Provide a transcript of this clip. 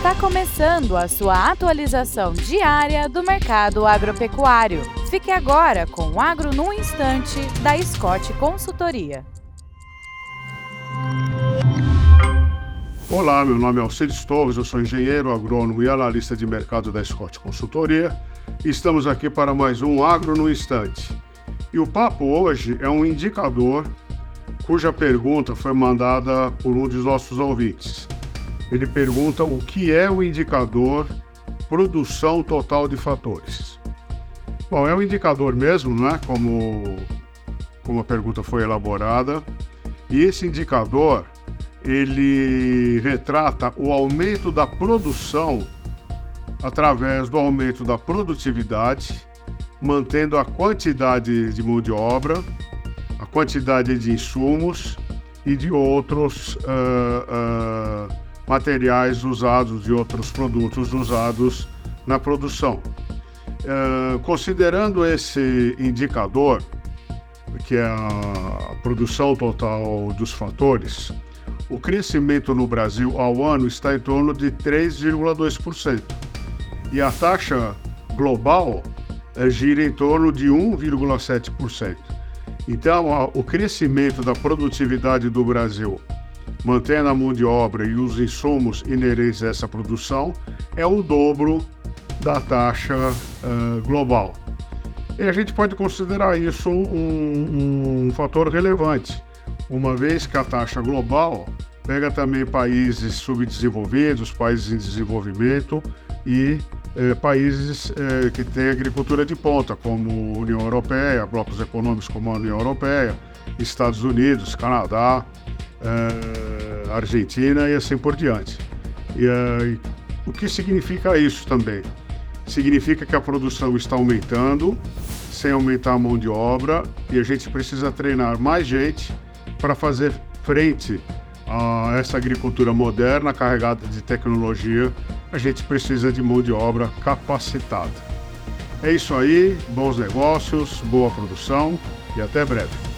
Está começando a sua atualização diária do mercado agropecuário. Fique agora com o Agro no Instante, da Scott Consultoria. Olá, meu nome é Alcides Torres, eu sou engenheiro agrônomo e analista de mercado da Scott Consultoria. Estamos aqui para mais um Agro no Instante. E o papo hoje é um indicador cuja pergunta foi mandada por um dos nossos ouvintes. Ele pergunta o que é o indicador produção total de fatores. Bom, é um indicador mesmo, né? Como, como a pergunta foi elaborada. E esse indicador ele retrata o aumento da produção através do aumento da produtividade, mantendo a quantidade de mão de obra, a quantidade de insumos e de outros uh, uh, materiais usados, de outros produtos usados na produção. Uh, considerando esse indicador, que é a produção total dos fatores, o crescimento no Brasil ao ano está em torno de 3,2%. E a taxa global é, gira em torno de 1,7%. Então, o crescimento da produtividade do Brasil, mantendo a mão de obra e os insumos inerentes a essa produção, é o dobro da taxa uh, global. E a gente pode considerar isso um, um fator relevante, uma vez que a taxa global pega também países subdesenvolvidos, países em desenvolvimento e eh, países eh, que têm agricultura de ponta, como União Europeia, blocos econômicos como a União Europeia, Estados Unidos, Canadá, eh, Argentina e assim por diante. E, o que significa isso também? Significa que a produção está aumentando sem aumentar a mão de obra e a gente precisa treinar mais gente para fazer frente a essa agricultura moderna, carregada de tecnologia, a gente precisa de mão de obra capacitada. É isso aí, bons negócios, boa produção e até breve.